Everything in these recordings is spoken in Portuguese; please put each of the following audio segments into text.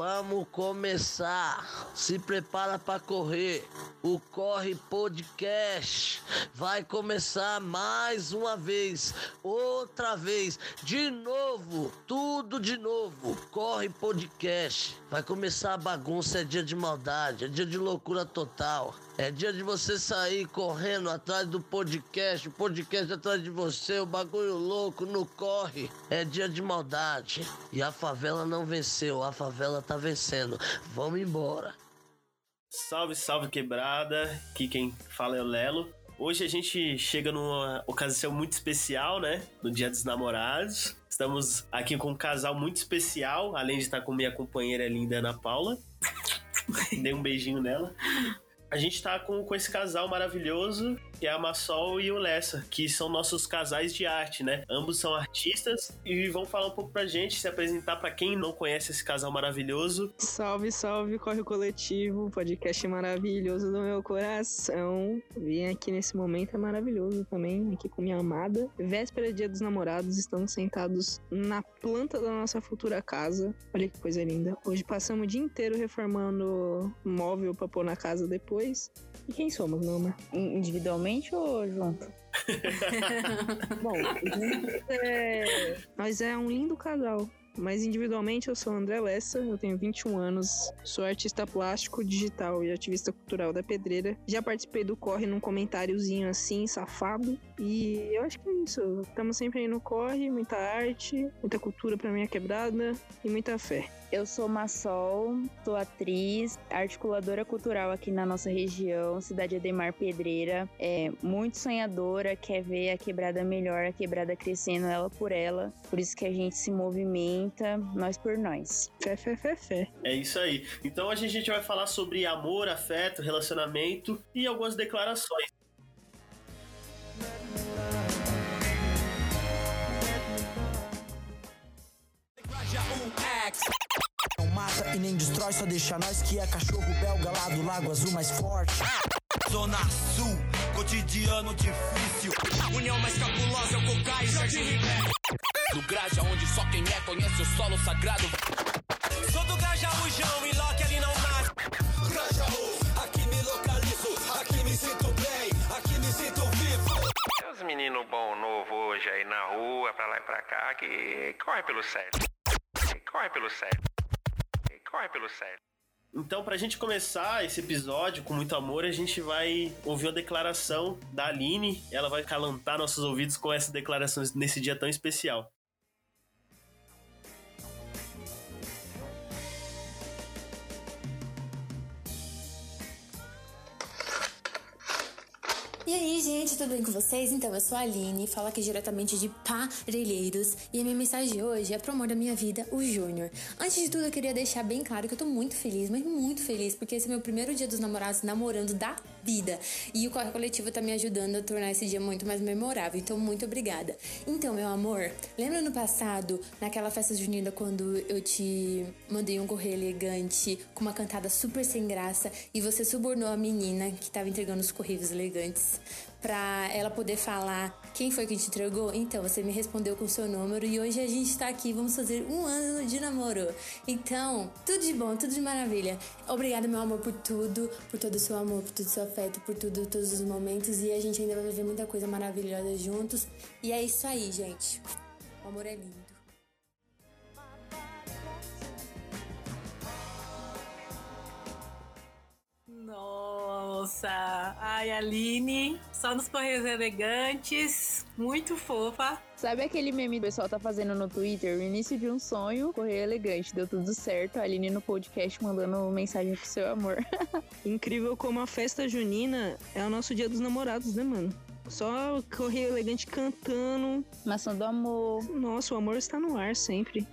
vamos começar. Se prepara para correr. O Corre Podcast vai começar mais uma vez, outra vez, de novo, tudo de novo. Corre Podcast. Vai começar a bagunça, é dia de maldade, é dia de loucura total. É dia de você sair correndo atrás do podcast, o podcast atrás de você, o bagulho louco, no corre. É dia de maldade. E a favela não venceu, a favela tá vencendo. Vamos embora. Salve, salve quebrada. Aqui quem fala é o Lelo. Hoje a gente chega numa ocasião muito especial, né? No Dia dos Namorados. Estamos aqui com um casal muito especial, além de estar com minha companheira linda Ana Paula. Dei um beijinho nela. A gente tá com, com esse casal maravilhoso, que é a Massol e o Lessa, que são nossos casais de arte, né? Ambos são artistas e vão falar um pouco pra gente, se apresentar para quem não conhece esse casal maravilhoso. Salve, salve, Corre o Coletivo, podcast maravilhoso do meu coração. Vim aqui nesse momento, é maravilhoso também, aqui com minha amada. Véspera dia dos namorados, estamos sentados na planta da nossa futura casa. Olha que coisa linda. Hoje passamos o dia inteiro reformando móvel pra pôr na casa depois. E quem somos, meu amor? Individualmente ou junto? Bom, é... nós é um lindo casal. Mas individualmente eu sou André Lessa, eu tenho 21 anos, sou artista plástico, digital e ativista cultural da Pedreira. Já participei do Corre num comentáriozinho assim, safado. E eu acho que é isso. Estamos sempre aí no Corre, muita arte, muita cultura pra minha quebrada e muita fé. Eu sou Massol, sou atriz, articuladora cultural aqui na nossa região, cidade Ademar Pedreira. É muito sonhadora, quer ver a quebrada melhor, a quebrada crescendo ela por ela. Por isso que a gente se movimenta, nós por nós. Fé, fé, fé, fé. É isso aí. Então hoje a gente vai falar sobre amor, afeto, relacionamento e algumas declarações. Não mata e nem destrói, só deixa nós que é cachorro belga lá do Lago Azul mais forte. Zona Sul, cotidiano difícil. União mais cabulosa é o Cocai e Jardim Ribeiro. Do Graja, onde só quem é conhece o solo sagrado. Sou do Grajaújão e Loki ali não nasce. Grajaú, aqui me localizo, aqui me sinto bem, aqui me sinto vivo. Tem uns meninos bom novo hoje aí na rua, pra lá e pra cá, que corre pelo sério. Corre pelo sério. Corre pelo sério. Então, pra gente começar esse episódio com muito amor, a gente vai ouvir uma declaração da Aline. Ela vai calantar nossos ouvidos com essa declaração nesse dia tão especial. E aí, gente, tudo bem com vocês? Então, eu sou a Aline, falo aqui diretamente de Parelheiros e a minha mensagem de hoje é pro amor da minha vida, o Júnior. Antes de tudo, eu queria deixar bem claro que eu tô muito feliz, mas muito feliz, porque esse é meu primeiro dia dos namorados namorando da vida. E o Corre Coletivo tá me ajudando a tornar esse dia muito mais memorável, então muito obrigada. Então, meu amor, lembra no passado, naquela festa junina, quando eu te mandei um correio elegante com uma cantada super sem graça e você subornou a menina que tava entregando os correios elegantes? Pra ela poder falar quem foi que te entregou? Então, você me respondeu com o seu número e hoje a gente tá aqui, vamos fazer um ano de namoro. Então, tudo de bom, tudo de maravilha. Obrigada, meu amor, por tudo, por todo o seu amor, por todo o seu afeto, por tudo, todos os momentos e a gente ainda vai viver muita coisa maravilhosa juntos. E é isso aí, gente. O amor é lindo. Nossa! Ai, Aline, só nos correios elegantes, muito fofa. Sabe aquele meme que o pessoal tá fazendo no Twitter? O início de um sonho, correio elegante, deu tudo certo. A Aline no podcast mandando mensagem pro seu amor. Incrível como a festa junina é o nosso dia dos namorados, né, mano? Só correio elegante cantando. Maçã do amor. Nossa, o amor está no ar sempre.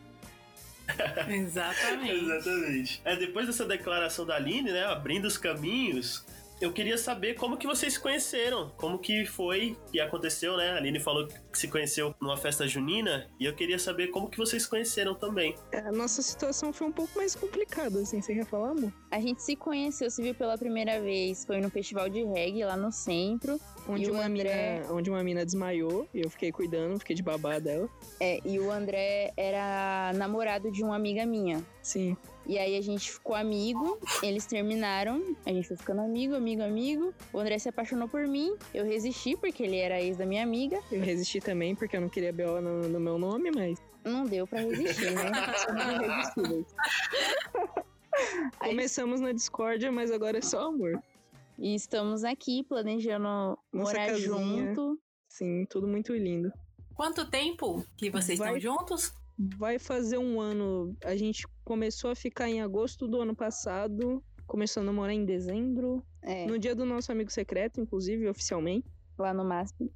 Exatamente. Exatamente. É, depois dessa declaração da Aline, né, abrindo os caminhos, eu queria saber como que vocês se conheceram, como que foi que aconteceu, né? A Aline falou que se conheceu numa festa junina e eu queria saber como que vocês se conheceram também. A nossa situação foi um pouco mais complicada, assim, você quer falar, amor? A gente se conheceu, se viu pela primeira vez, foi no festival de reggae lá no centro. Onde E uma, André- mina, onde uma mina desmaiou e eu fiquei cuidando, fiquei de babá dela. É, e o André era namorado de uma amiga minha. Sim. E aí a gente ficou amigo, eles terminaram, a gente foi ficando amigo, amigo, amigo. O André se apaixonou por mim, eu resisti porque ele era ex da minha amiga. Eu resisti também porque eu não queria BO no, no meu nome, mas. Não deu pra resistir, né? Somos Começamos na discórdia, mas agora é só amor. E estamos aqui planejando morar casinha. junto. Sim, tudo muito lindo. Quanto tempo que vocês Vai- estão juntos? Vai fazer um ano. A gente começou a ficar em agosto do ano passado. Começou a namorar em dezembro. É, No dia do nosso amigo secreto, inclusive, oficialmente. lá no máximo.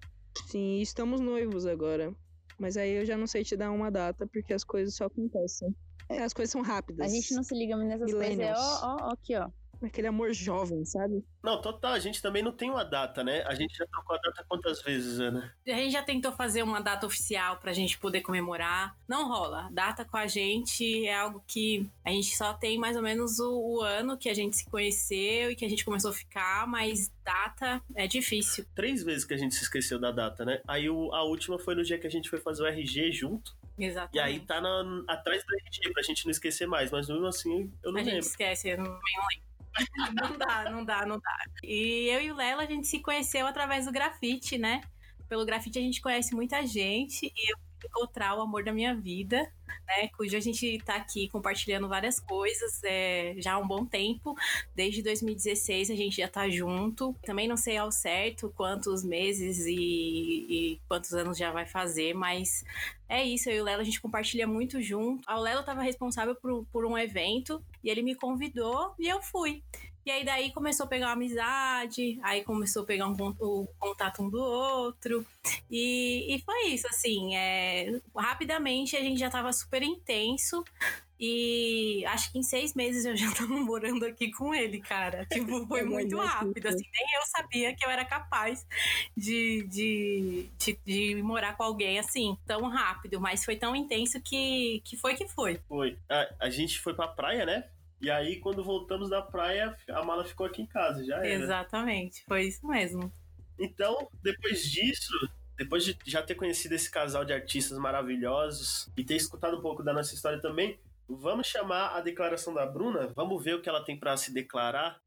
Sim, e estamos noivos agora. Mas aí eu já não sei te dar uma data, porque as coisas só acontecem. É, as coisas são rápidas. A gente não se liga muito nessas coisas. É, ó, ó, ó, aqui, ó. Aquele amor jovem, sabe? Não, total, a gente também não tem uma data, né? A gente já trocou a data quantas vezes, Ana? A gente já tentou fazer uma data oficial pra gente poder comemorar. Não rola. Data com a gente é algo que a gente só tem mais ou menos o, o ano que a gente se conheceu e que a gente começou a ficar, mas data é difícil. Três vezes que a gente se esqueceu da data, né? Aí o- a última foi no dia que a gente foi fazer o RG junto. Exatamente. E aí tá na- atrás do RG, pra gente não esquecer mais. Mas mesmo assim, eu não a gente lembro. esquece, eu não, eu não lembro. não dá, não dá, não dá. E eu e o Lela, a gente se conheceu através do grafite, né? Pelo grafite a gente conhece muita gente e eu encontrar o amor da minha vida, né? Cujo a gente tá aqui compartilhando várias coisas é, já há um bom tempo. Desde 2016 a gente já tá junto. Também não sei ao certo quantos meses e, e quantos anos já vai fazer, mas é isso, eu e o Lelo a gente compartilha muito junto. O Lelo tava responsável por, por um evento e ele me convidou e eu fui. E aí daí começou a pegar uma amizade, aí começou a pegar um, o contato um do outro. E, e foi isso, assim, é, rapidamente a gente já tava super intenso. E acho que em seis meses eu já tava morando aqui com ele, cara. Tipo, foi É muito verdade, rápido, foi. assim, nem eu sabia que eu era capaz de, de, de, de morar com alguém assim, tão rápido, mas foi tão intenso que, que foi que foi. Foi. A, a gente foi pra praia, né? E aí, quando voltamos da praia, a mala ficou aqui em casa, já era. Exatamente, foi isso mesmo. Então, depois disso, depois de já ter conhecido esse casal de artistas maravilhosos e ter escutado um pouco da nossa história também, vamos chamar a declaração da Bruna? Vamos ver o que ela tem pra se declarar?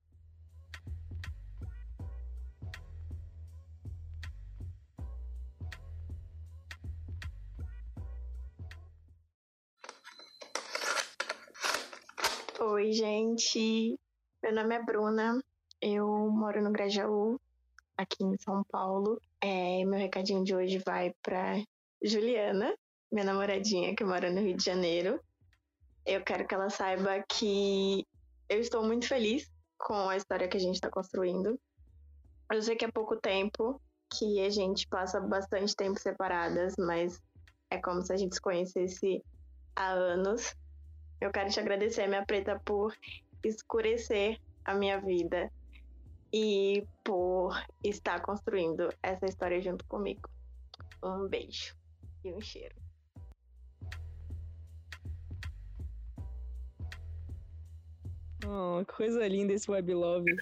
Oi, gente. Meu nome é Bruna. Eu moro no Grajaú, aqui em São Paulo. É, meu recadinho de hoje vai para Juliana, minha namoradinha que mora no Rio de Janeiro. Eu quero que ela saiba que eu estou muito feliz com a história que a gente está construindo. Eu sei que é pouco tempo, que a gente passa bastante tempo separadas, mas é como se a gente se conhecesse há anos. Eu quero te agradecer, minha preta, por escurecer a minha vida e por estar construindo essa história junto comigo. Um beijo e um cheiro. Oh, que coisa linda esse web love.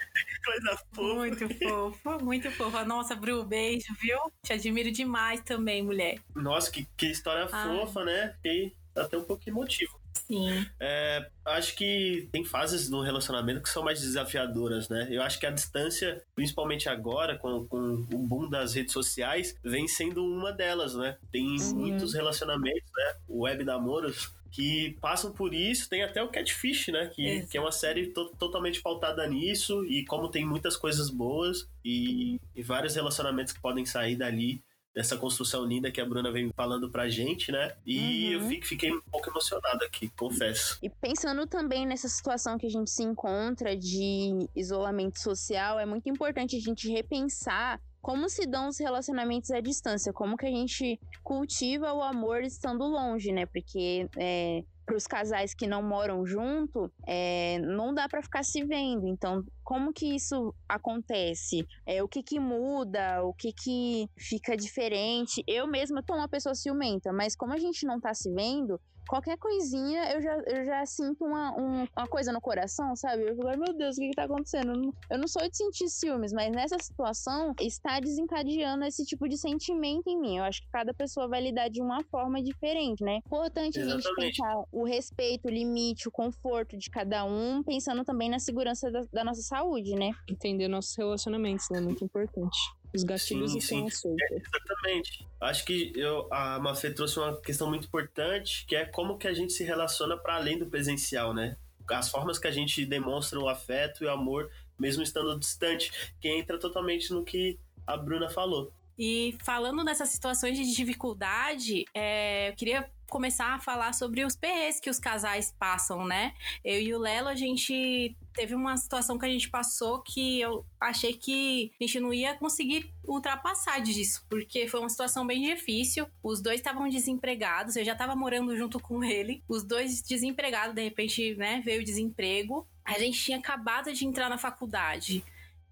Coisa fofa. Muito fofa, muito fofa. Nossa, Bru, beijo, viu? Te admiro demais também, mulher. Nossa, que, que história Ai. fofa, né? Fiquei até um pouco emotivo. Sim. É, acho que tem fases no relacionamento que são mais desafiadoras, né? Eu acho que a distância, principalmente agora, com, com o boom das redes sociais, vem sendo uma delas, né? Tem muitos relacionamentos, né? Web namoros que passam por isso. Tem até o Catfish, né? Que, que é uma série to- totalmente pautada nisso. E como tem muitas coisas boas e, e vários relacionamentos que podem sair dali. Dessa construção linda que a Bruna vem falando pra gente, né? E eu Uhum. fi- fiquei um pouco emocionado aqui, confesso. E pensando também nessa situação que a gente se encontra de isolamento social, é muito importante a gente repensar como se dão os relacionamentos à distância, como que a gente cultiva o amor estando longe, né? Porque é, para os casais que não moram junto, é, não dá para ficar se vendo. Então, como que isso acontece? É, o que que muda? O que que fica diferente? Eu mesma tô uma pessoa ciumenta, mas como a gente não tá se vendo, qualquer coisinha eu já, eu já sinto uma, um- uma coisa no coração, sabe? Eu fico, "Ai, meu Deus, o que, que tá acontecendo? Eu não, sou de sentir ciúmes, mas nessa situação está desencadeando esse tipo de sentimento em mim. Eu acho que cada pessoa vai lidar de uma forma diferente, né? Importante a gente Exatamente. pensar o respeito, o limite, o conforto de cada um, pensando também na segurança da, da nossa saúde, né? Entender nossos relacionamentos, né? Muito importante. Os gatilhos Sim, estão sim. soltos. É, exatamente. Acho que eu, a Mafê trouxe uma questão muito importante, que é como que a gente se relaciona para além do presencial, né? As formas que a gente demonstra o afeto e o amor, mesmo estando distante, que entra totalmente no que a Bruna falou. E falando nessas situações de dificuldade, é, eu queria começar a falar sobre os perres que os casais passam, né? Eu e o Lelo, a gente teve uma situação que a gente passou que eu achei que a gente não ia conseguir ultrapassar disso, porque foi uma situação bem difícil. Os dois estavam desempregados, eu já estava morando junto com ele, os dois desempregados, de repente, né, veio o desemprego. A gente tinha acabado de entrar na faculdade.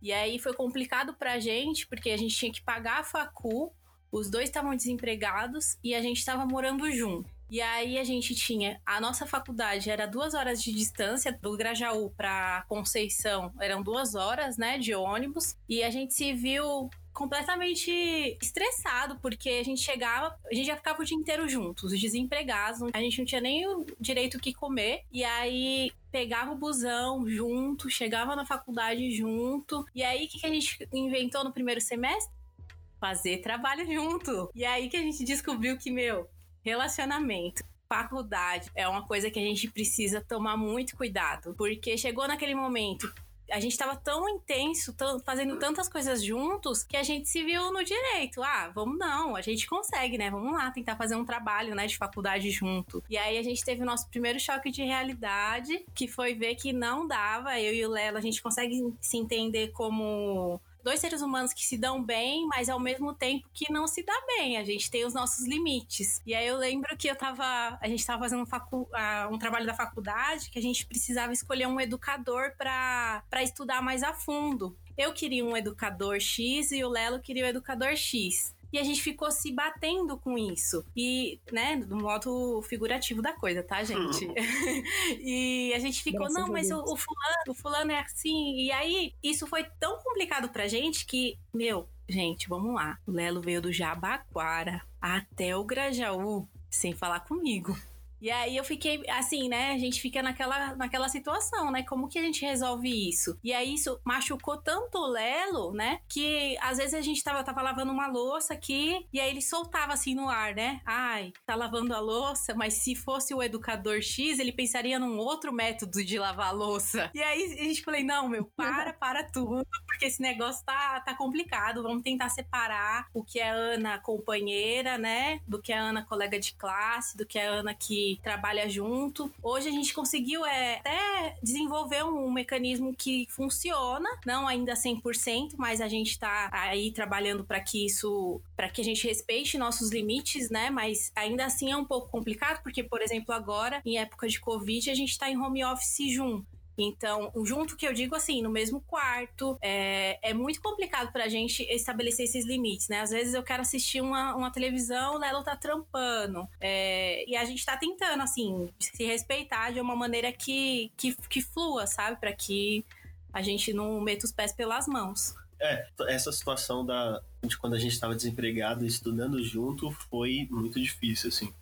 E aí foi complicado pra gente, porque a gente tinha que pagar a facu, os dois estavam desempregados e a gente estava morando junto. E aí a gente tinha a nossa faculdade era duas horas de distância do Grajaú para Conceição eram duas horas, né, de ônibus. E a gente se viu completamente estressado porque a gente chegava, a gente já ficava o dia inteiro juntos, os desempregados, a gente não tinha nem o direito o que comer. E aí pegava o busão junto, chegava na faculdade junto. E aí o que a gente inventou no primeiro semestre? Fazer trabalho junto. E aí que a gente descobriu que, meu, relacionamento. Faculdade é uma coisa que a gente precisa tomar muito cuidado, porque chegou naquele momento a gente tava tão intenso, fazendo tantas coisas juntos, que a gente se viu no direito. Ah, vamos não, a gente consegue, né? Vamos lá tentar fazer um trabalho, né, de faculdade junto. E aí a gente teve o nosso primeiro choque de realidade, que foi ver que não dava. Eu e o Lela, a gente consegue se entender como dois seres humanos que se dão bem, mas ao mesmo tempo que não se dá bem. A gente tem os nossos limites. E aí eu lembro que eu tava. A gente tava fazendo um, facu- ah, um trabalho da faculdade que a gente precisava escolher um educador para estudar mais a fundo. Eu queria um educador X e o Lelo queria o educador X. E a gente ficou se batendo com isso. E, né, do modo figurativo da coisa, tá, gente? e a gente ficou, Graças não, mas o, o fulano, o fulano é assim. E aí, isso foi tão complicado pra gente que, meu, gente, vamos lá. O Lelo veio do Jabaquara até o Grajaú sem falar comigo. E aí eu fiquei assim, né? A gente fica naquela, naquela situação, né? Como que a gente resolve isso? E aí isso machucou tanto o Lelo, né? Que às vezes a gente tava, tava lavando uma louça aqui e aí ele soltava assim no ar, né? Ai, tá lavando a louça, mas se fosse o educador X, ele pensaria num outro método de lavar a louça. E aí a gente falei, não, meu, para, para tudo, porque esse negócio tá, tá complicado. Vamos tentar separar o que é Ana companheira, né? Do que é Ana colega de classe, do que é Ana que trabalha junto. Hoje a gente conseguiu é, até desenvolver um, mecanismo que funciona, não ainda 100%, mas a gente tá aí trabalhando para que isso, para que a gente respeite nossos limites, né? Mas ainda assim é um pouco complicado, porque, por exemplo, agora, em época de Covid, a gente tá em home office junto. Então, junto que eu digo assim, no mesmo quarto, é, é muito complicado pra gente estabelecer esses limites, né? Às vezes eu quero assistir uma, uma televisão, o Lelo tá trampando. é, e a gente tá tentando, assim, se respeitar de uma maneira que, que, que flua, sabe? Pra que a gente não meta os pés pelas mãos. É, essa situação da, de quando a gente estava desempregado estudando junto foi muito difícil, assim.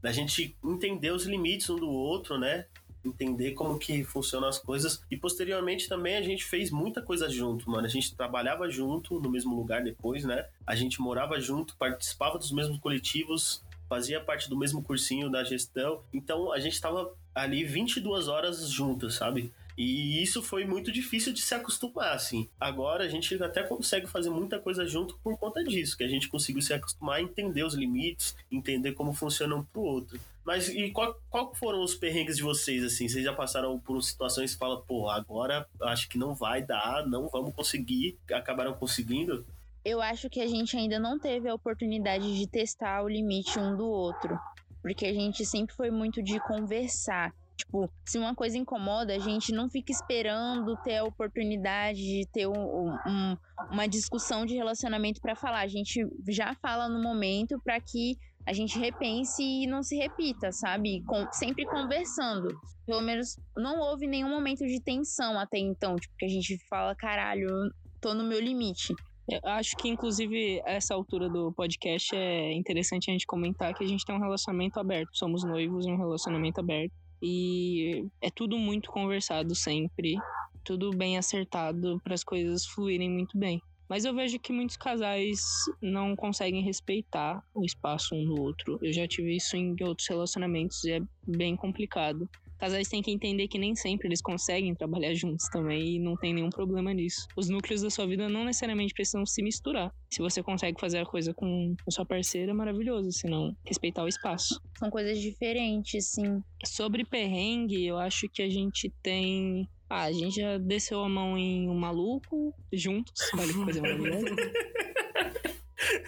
Da gente entender os limites um do outro, né? Entender como que funcionam as coisas. E posteriormente também a gente fez muita coisa junto, mano. A gente trabalhava junto no mesmo lugar depois, né? A gente morava junto, participava dos mesmos coletivos, fazia parte do mesmo cursinho da gestão. Então a gente tava ali 22 horas juntos, sabe? E isso foi muito difícil de se acostumar, assim. Agora a gente até consegue fazer muita coisa junto por conta disso, que a gente conseguiu se acostumar a entender os limites, entender como funciona um pro outro. Mas e qual, qual foram os perrengues de vocês, assim? Vocês já passaram por situações que falam, pô, agora acho que não vai dar, não vamos conseguir, acabaram conseguindo? Eu acho que a gente ainda não teve a oportunidade de testar o limite um do outro. Porque a gente sempre foi muito de conversar. Tipo, se uma coisa incomoda, a gente não fica esperando ter a oportunidade de ter um, um, uma discussão de relacionamento para falar. A gente já fala no momento para que a gente repense e não se repita, sabe? Com, sempre conversando. Pelo menos não houve nenhum momento de tensão até então, tipo, que a gente fala, caralho, tô no meu limite. Eu acho que, inclusive, essa altura do podcast é interessante a gente comentar que a gente tem um relacionamento aberto. Somos noivos em um relacionamento aberto. E é tudo muito conversado sempre. Tudo bem acertado para as coisas fluírem muito bem. Mas eu vejo que muitos casais não conseguem respeitar o espaço um do outro. Eu já tive isso em outros relacionamentos e é bem complicado. Casais têm que entender que nem sempre eles conseguem trabalhar juntos também e não tem nenhum problema nisso. Os núcleos da sua vida não necessariamente precisam se misturar. Se você consegue fazer a coisa com a sua parceira, é maravilhoso, senão respeitar o espaço. São coisas diferentes, sim. Sobre perrengue, eu acho que a gente tem ah, a gente já desceu a mão em um maluco juntos. Olha que coisa maravilhosa.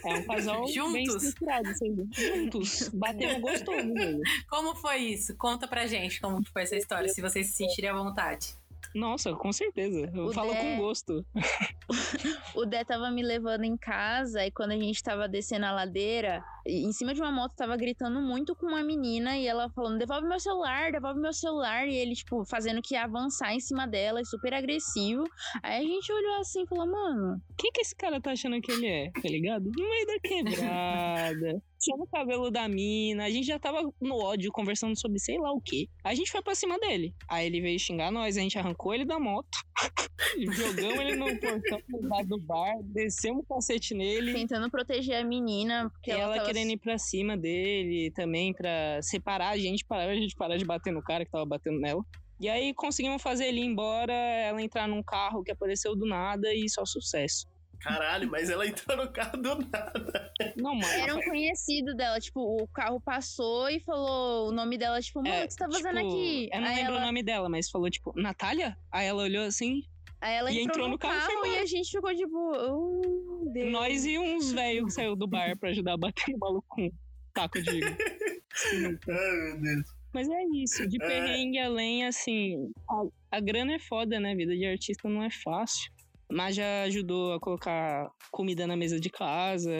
É um casal Juntos? bem estruturado, assim, juntos. Batendo gostoso, velho. Como foi isso? Conta pra gente como foi essa história, se vocês se sentirem à vontade. Nossa, com certeza. Eu O falo Dé- com gosto. O Dé tava me levando em casa e quando a gente tava descendo a ladeira, em cima de uma moto tava gritando muito com uma menina e ela falando: devolve meu celular, devolve meu celular. E ele, tipo, fazendo que ia avançar em cima dela, e super agressivo. Aí a gente olhou assim e falou: mano, Quem que esse cara tá achando que ele é? Tá ligado? No meio da quebrada. Chama o cabelo da mina. A gente já tava no ódio conversando sobre sei lá o quê. A gente foi pra cima dele. Aí ele veio xingar nós, a gente arrancou ele da moto. Jogamos ele no portão do bar do bar, descemos o cacete nele. tentando proteger a menina, porque E ela, ela tava querendo ir pra cima dele também, pra separar a gente, para a gente parar de bater no cara que tava batendo nela. E aí conseguimos fazer ele ir embora, ela entrar num carro que apareceu do nada e só sucesso. Caralho, mas ela entrou no carro do nada. Não, mano. Era um conhecido dela, tipo, o carro passou e falou o nome dela, tipo, mano, o que você tá fazendo tipo, aqui? Eu não Aí lembro ela, o nome dela, mas falou, tipo, Natália? Aí ela olhou assim, aí ela e entrou, entrou no, no carro e carro e embora. a gente ficou tipo, oh, Deus. nós e uns velhos que saiu do bar pra ajudar a bater no maluco com um taco de. Ai, meu Deus. Mas é isso, de É. perrengue além, assim, a, a grana é foda, né? Vida de artista não é fácil. Mas já ajudou a colocar comida na mesa de casa.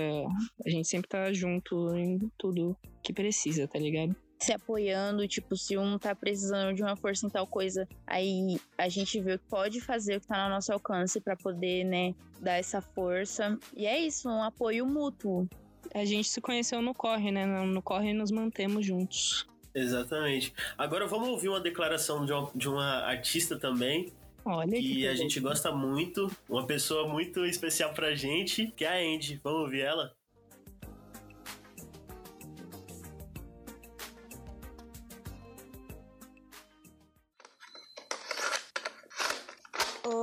A gente sempre tá junto em tudo que precisa, tá ligado? se apoiando, tipo, se um tá precisando de uma força em tal coisa, aí a gente vê o que pode fazer, o que tá no nosso alcance pra poder, né, dar essa força. E é isso, um apoio mútuo. A gente se conheceu no corre, né? No no corre nos mantemos juntos. Exatamente. Agora vamos ouvir uma declaração de uma, de uma artista também. Olha que a gente gosta muito, uma pessoa muito especial pra gente, que é a Andy. Vamos ouvir ela?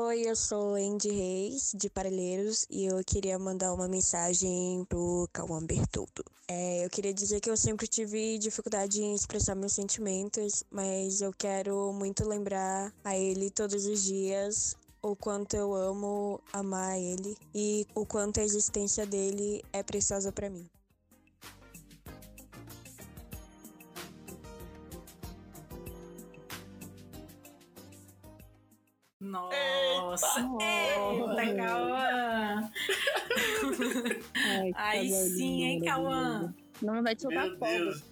Oi, eu sou Andy Reis, de Parelheiros, e eu queria mandar uma mensagem pro Cauã Bertoldo. É, eu queria dizer que eu sempre tive dificuldade em expressar meus sentimentos, mas eu quero muito lembrar a ele todos os dias o quanto eu amo amar ele e o quanto a existência dele é preciosa pra mim. Nossa! Eita, Cauã! Aí sim, hein, Cauã? Não vai te soltar Deus.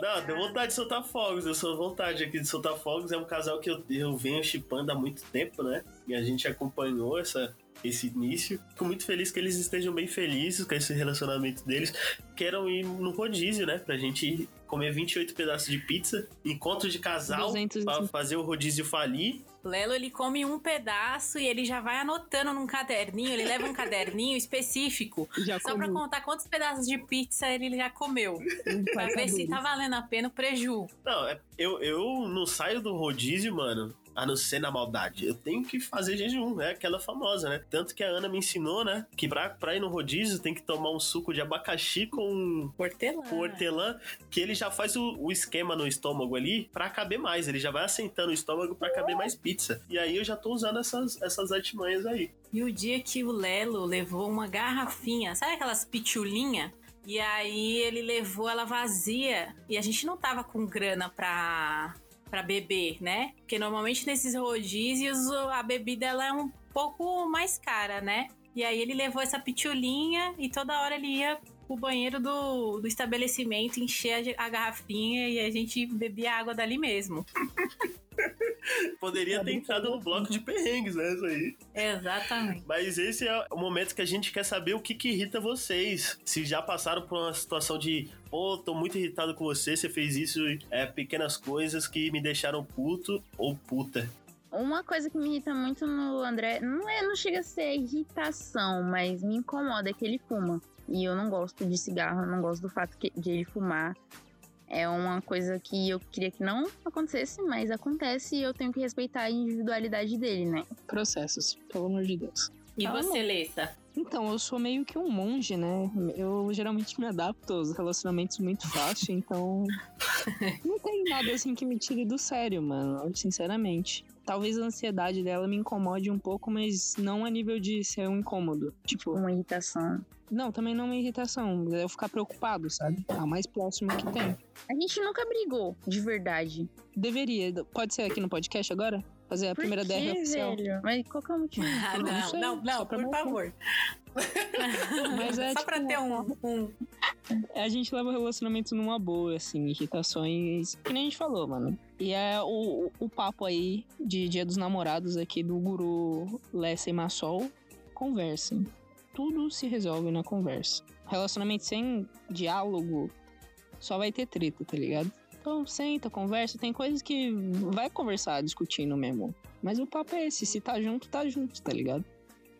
Não, deu vontade de soltar fogos. Eu sou vontade aqui de soltar fogos. É um casal que eu, eu venho chipando há muito tempo, né? E a gente acompanhou essa, esse início. Fico muito feliz que eles estejam bem felizes com esse relacionamento deles. Queiram ir no rodízio, né? Pra gente comer 28 pedaços de pizza. Encontro de casal 200 pra fazer o rodízio falir. Lelo, ele come um pedaço e ele já vai anotando num caderninho. Ele leva um caderninho específico Já só pra comi. contar quantos pedaços de pizza ele já comeu. pra ver se tá valendo a pena o preju. Não, é- eu, eu não saio do rodízio, mano, a não ser na maldade. Eu tenho que fazer jejum, é aquela famosa, né? Tanto que a Ana me ensinou, né? Que pra, pra ir no rodízio tem que tomar um suco de abacaxi com, Hortelã. com hortelã, que ele já faz o, o esquema no estômago ali pra caber mais. Ele já vai assentando o estômago pra caber mais pizza. E aí eu já tô usando essas, essas artimanhas aí. E o dia que o Lelo levou uma garrafinha, sabe aquelas pitulinha? E aí ele levou ela vazia e a gente não tava com grana pra para beber, né? Porque normalmente nesses rodízios a bebida ela é um pouco mais cara, né? E aí ele levou essa pitulinha e toda hora ele ia pro banheiro do, do estabelecimento, encher a, a garrafinha e a gente bebia água dali mesmo. Poderia ter entrado no bloco de perrengues, né? Isso aí. Exatamente. Mas esse é o momento que a gente quer saber o que, que irrita vocês. Se já passaram por uma situação de, pô, tô muito irritado com você, você fez isso, é pequenas coisas que me deixaram puto ou puta. Uma coisa que me irrita muito no André, não é, não chega a ser irritação, mas me incomoda é que ele fuma. E eu não gosto de cigarro, eu não gosto do fato que- de ele fumar. É uma coisa que eu queria que não acontecesse, mas acontece e eu tenho que respeitar a individualidade dele, né? Processos, pelo amor de Deus. E Ah, você. Lessa? Então, eu sou meio que um monge, né? Eu geralmente me adapto aos relacionamentos muito fácil, então. não tem nada assim que me tire do sério, mano, sinceramente. Talvez a ansiedade dela me incomode um pouco, mas não a nível de ser um incômodo. Tipo. Uma irritação. Não, também não é uma irritação. É eu ficar preocupado, sabe? É o mais próximo que tem. A gente nunca brigou, de verdade. Deveria. Pode ser aqui no podcast agora? Fazer a Por primeira quê, DR oficial. velho? Mas qual que é o motivo? Ah, não não, sei, não, não, por marcar. favor. Mas é, Só tipo, pra ter um, um. A gente leva o relacionamento numa boa, assim, irritações. Que nem a gente falou, mano. E é o, o, o papo aí de Dia dos Namorados aqui do guru Lessa e Massol. Conversem. Tudo se resolve na conversa. Relacionamento sem diálogo só vai ter treta, tá ligado? Então senta, conversa. Tem coisas que vai conversar discutindo mesmo. Mas o papo é esse: se tá junto, tá junto, tá ligado?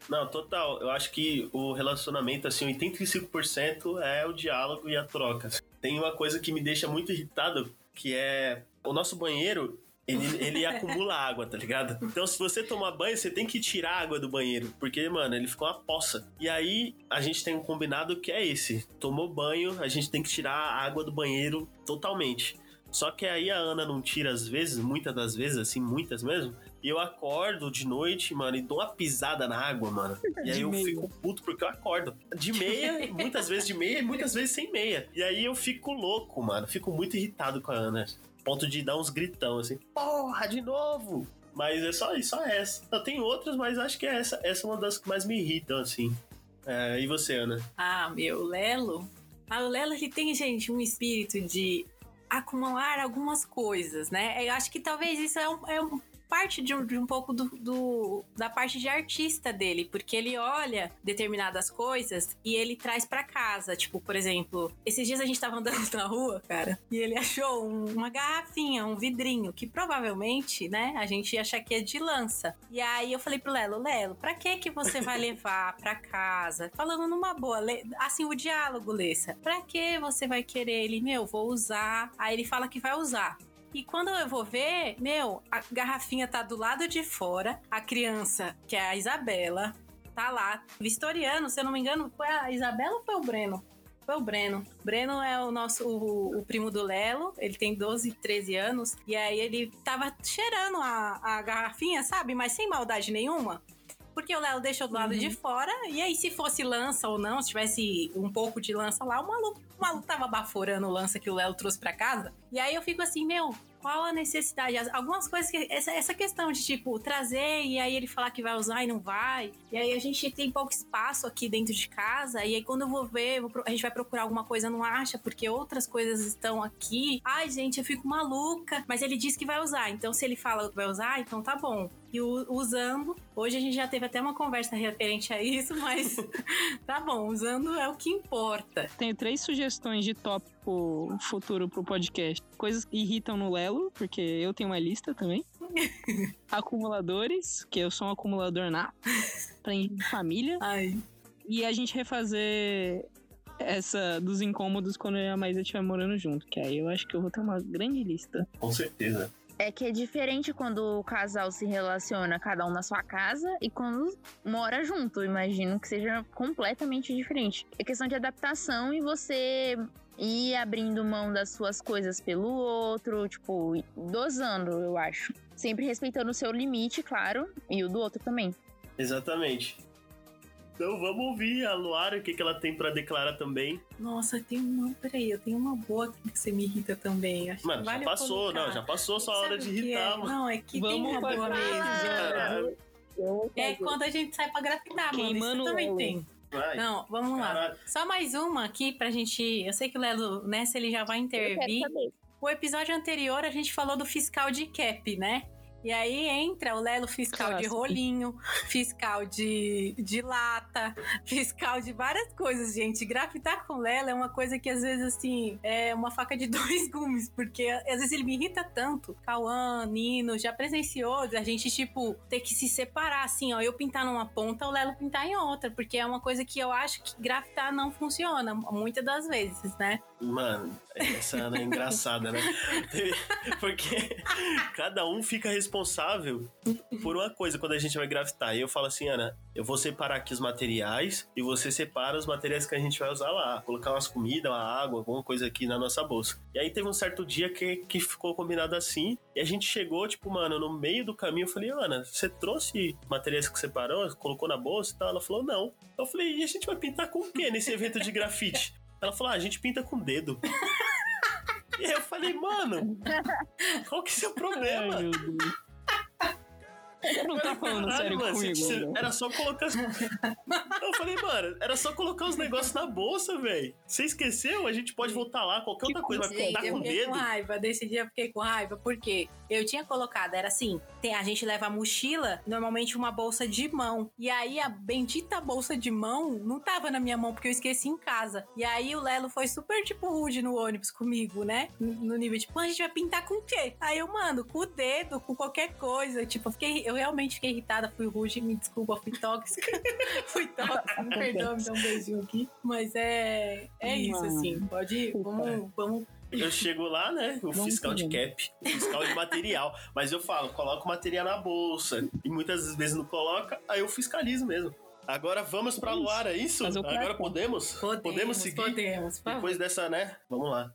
Não, total. Eu acho que o relacionamento, assim, 85% é o diálogo e a troca. Tem uma coisa que me deixa muito irritado, que é o nosso banheiro. Ele, ele acumula água, tá ligado? Então, se você tomar banho, você tem que tirar a água do banheiro. Porque, mano, ele ficou uma poça. E aí, a gente tem um combinado que é esse: tomou banho, a gente tem que tirar a água do banheiro totalmente. Só que aí a Ana não tira às vezes, muitas das vezes, assim, muitas mesmo. E eu acordo de noite, mano, e dou uma pisada na água, mano. E aí eu fico puto porque eu acordo. De meia, muitas vezes de meia e muitas vezes sem meia. E aí eu fico louco, mano. Fico muito irritado com a Ana. Ponto de dar uns gritão assim, porra, de novo! Mas é só, só essa. Tenho outras, mas acho que essa, essa é uma das que mais me irritam, assim. É, e você, Ana? Ah, meu, Lelo. Ah, o Lelo, ele tem, gente, um espírito de acumular algumas coisas, né? Eu acho que talvez isso é, um, é um- parte de um, de um pouco do, do- da parte de artista dele, porque ele olha determinadas coisas e ele traz pra casa. Tipo, por exemplo, esses dias a gente tava andando na rua, cara, e ele achou um- uma garrafinha, um vidrinho, que provavelmente, né, a gente ia achar que é de lança. E aí eu falei pro Lelo, Lelo, pra que que você vai levar pra casa? Falando numa boa, assim, o diálogo, Lessa. Pra que você vai querer? Ele, meu, vou usar. Aí ele fala que vai usar. E quando eu vou ver, meu, a garrafinha tá do lado de fora, a criança, que é a Isabela, tá lá, vistoriano, se eu não me engano, foi a Isabela ou foi o Breno? Foi o Breno. Breno é o nosso o, o primo do Lelo. Ele tem 12, 13 anos. E aí ele tava cheirando a, a garrafinha, sabe? Mas sem maldade nenhuma. Porque o Lelo deixou do lado de fora. E aí, se fosse lança ou não, se tivesse um pouco de lança lá, o maluco, o maluco tava baforando o lança que o Lelo trouxe pra casa. E aí eu fico assim, meu, qual a necessidade? As- Algumas coisas que. Essa, essa questão de, tipo, trazer e aí ele falar que vai usar e não vai. E aí a gente tem pouco espaço aqui dentro de casa. E aí quando eu vou ver, a gente vai procurar alguma coisa, não acha, porque outras coisas estão aqui. Ai, gente, eu fico maluca. Mas ele diz que vai usar. Então, se ele fala que vai usar, então tá bom. E usando, hoje a gente já teve até uma conversa referente a isso, mas tá bom, usando é o que importa. Tenho três sugestões de tópico futuro pro podcast. Coisas que irritam no Lelo, porque eu tenho uma lista também. Acumuladores, que eu sou um acumulador nato, pra família. Ai. E a gente refazer essa dos incômodos quando eu e a Maísa estiver morando junto, que aí eu acho que eu vou ter uma grande lista. Com certeza. É que é diferente quando o casal se relaciona, cada um na sua casa, e quando mora junto. Imagino que seja completamente diferente. É questão de adaptação e você ir abrindo mão das suas coisas pelo outro, tipo, dosando, eu acho. Sempre respeitando o seu limite, claro, e o do outro também. Exatamente. Então vamos ouvir a Luara, o que, que ela tem pra declarar também. Nossa, tem uma. Peraí, eu tenho uma boa aqui que você me irrita também. Acho Mano, que já vale passou, colocar. não, já passou a sua hora de que irritar, é? mano. Não, é que tem Vamos uma boa mesmo. É quando a gente sai pra grafitar, mano. Isso também o- tem. Vai. Não, vamos lá. Só mais uma aqui pra gente. Eu sei que o Lelo, nessa ele já vai intervir. O episódio anterior a gente falou do fiscal de cap, né? E aí entra o Lelo fiscal de rolinho, fiscal de, de lata, fiscal de várias coisas, gente. Grafitar com o Lelo é uma coisa que às vezes, assim, é uma faca de dois gumes, porque às vezes ele me irrita tanto. Cauã, Nino, já presenciou a gente, tipo, ter que se separar, assim, ó. Eu pintar numa ponta, o Lelo pintar em outra, porque é uma coisa que eu acho que grafitar não funciona, muitas das vezes, né? Mano, essa Ana é engraçada, né? Porque cada um fica responsável por uma coisa quando a gente vai grafitar. E eu falo assim, Ana, eu vou separar aqui os materiais e você separa os materiais que a gente vai usar lá. Colocar umas comidas, uma água, alguma coisa aqui na nossa bolsa. E aí teve um certo dia que, que ficou combinado assim. E a gente chegou, tipo, mano, no meio do caminho, eu falei, Ana, você trouxe materiais que separou, colocou na bolsa e tal? Ela falou, não. Eu falei, e a gente vai pintar com o quê nesse evento de grafite? Ela falou, ah, a gente pinta com o dedo. E eu falei, mano, qual que é o seu problema? Ai, meu Deus. Você não tá falando Caralho, sério mano, comigo, você-? Era só colocar. Eu falei, mano, era só colocar os negócios na bolsa, velho. Você esqueceu? A gente pode voltar lá, qualquer outra coisa, mas Gente, pintar eu com o fiquei dedo. com raiva. Desse dia eu fiquei com raiva, porque eu tinha colocado, era assim: tem, a gente leva a mochila, normalmente uma bolsa de mão. E aí a bendita bolsa de mão não tava na minha mão, porque eu esqueci em casa. E aí o Lelo foi super, tipo, rude no ônibus comigo, né? No nível, tipo, a gente vai pintar com o quê? Aí eu, mano, com o dedo, com qualquer coisa. Tipo, eu, fiquei, eu realmente fiquei irritada, fui rude, me desculpa, fui tóxica. fui tóxica, me perdoa, me dá um beijinho aqui. Mas é, é isso, Mano. assim. Pode, vamos, vamos Eu chego lá, né? O fiscal de cap, o fiscal de material. Mas eu falo, coloca o material na bolsa. E muitas vezes não coloca, aí eu fiscalizo mesmo. Agora vamos pra Luara, é isso? Agora cartão. podemos? Podemos, seguir? podemos. Depois dessa, né? Vamos lá.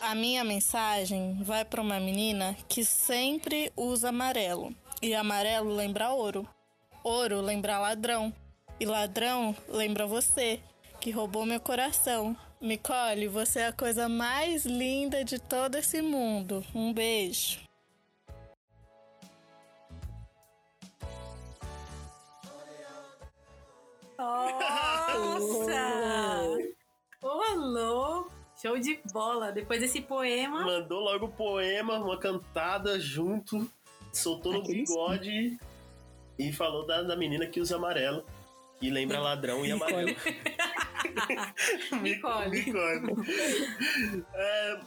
A minha mensagem vai para uma menina que sempre usa amarelo. E amarelo lembra ouro. Ouro lembra ladrão. E ladrão lembra você, que roubou meu coração. Nicole, você é a coisa mais linda de todo esse mundo. Um beijo. Nossa! Ô, louco! Show de bola! Depois desse poema. Mandou logo o poema, uma cantada junto, soltou no Aquele bigode e falou da, da menina que usa amarelo. E lembra ladrão e amarelo. Nicole. Nicole. É,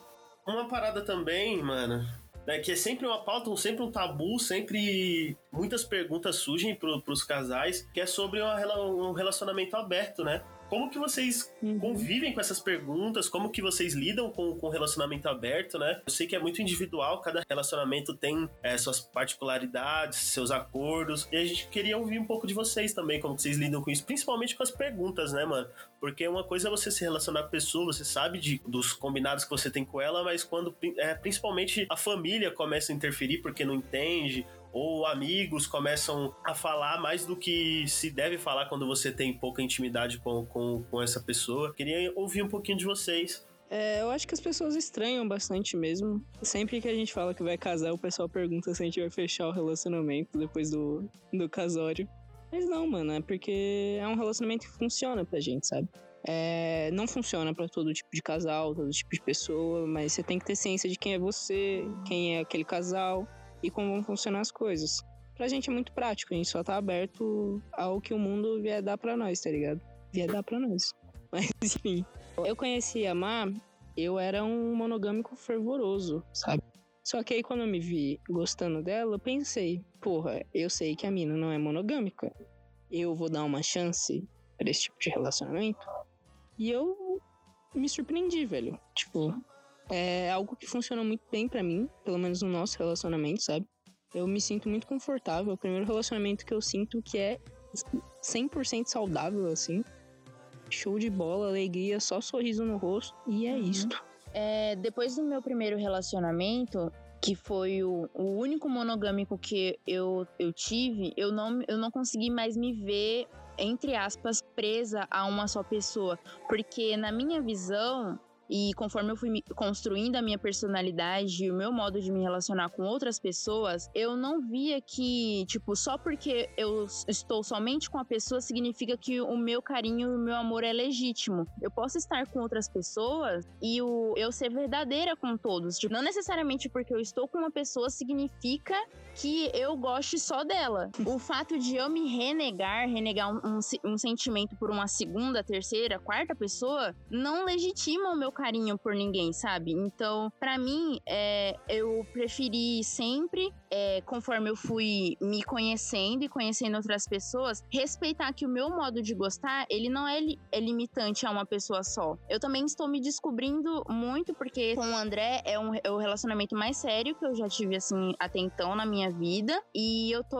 uma parada também, mano, né, que é sempre uma pauta, um- sempre um tabu, sempre muitas perguntas surgem pro, pros casais, que é sobre uma um relacionamento aberto, né? Como que vocês convivem com essas perguntas? Como que vocês lidam com com o relacionamento aberto, né? Eu sei que é muito individual, cada relacionamento tem é, suas particularidades, seus acordos. E a gente queria ouvir um pouco de vocês também, como que vocês lidam com isso, principalmente com as perguntas, né, mano? Porque uma coisa é você se relacionar com a pessoa, você sabe de, dos combinados que você tem com ela, mas quando é, principalmente a família começa a interferir porque não entende, ou amigos começam a falar mais do que se deve falar quando você tem pouca intimidade com, com, com essa pessoa. Queria ouvir um pouquinho de vocês. É, eu acho que as pessoas estranham bastante mesmo. Sempre que a gente fala que vai casar, o pessoal pergunta se a gente vai fechar o relacionamento depois do, do casório. Mas não, mano, é porque é um relacionamento que funciona pra gente, sabe? É, não funciona pra todo tipo de casal, todo tipo de pessoa, mas você tem que ter ciência de quem é você, quem é aquele casal e como vão funcionar as coisas. Pra gente é muito prático, a gente só tá aberto ao que o mundo vier dar pra nós, tá ligado? Vier dar pra nós. Mas enfim. Eu conheci a Má, eu era um monogâmico fervoroso, sabe? Só que aí quando eu me vi gostando dela, eu pensei, porra, eu sei que a mina não é monogâmica. Eu vou dar uma chance pra esse tipo de relacionamento. E eu me surpreendi, velho. Tipo, é algo que funciona muito bem pra mim, pelo menos no nosso relacionamento, sabe? Eu me sinto muito confortável. O primeiro relacionamento que eu sinto que é 100% saudável, assim. Show de bola, alegria, só sorriso no rosto. E é isto. É, depois do meu primeiro relacionamento, que foi o, o único monogâmico que eu, eu tive, eu não, eu não consegui mais me ver entre aspas, presa a uma só pessoa. Porque, na minha visão, e conforme eu fui construindo a minha personalidade e o meu modo de me relacionar com outras pessoas, eu não via que, tipo, só porque eu estou somente com a pessoa significa que o meu carinho e o meu amor é legítimo. Eu posso estar com outras pessoas e o eu ser verdadeira com todos. Tipo, não necessariamente porque eu estou com uma pessoa significa que eu goste só dela. O fato de eu me renegar, renegar um, um, um sentimento por uma segunda, terceira, quarta pessoa, não legitima o meu carinho por ninguém, sabe? Então, para mim, é, eu preferi sempre, é, conforme eu fui me conhecendo e conhecendo outras pessoas, respeitar que o meu modo de gostar, ele não é, li é limitante a uma pessoa só. Eu também estou me descobrindo muito, porque com o André é, um, é o relacionamento mais sério que eu já tive, assim, até então na minha vida. E eu tô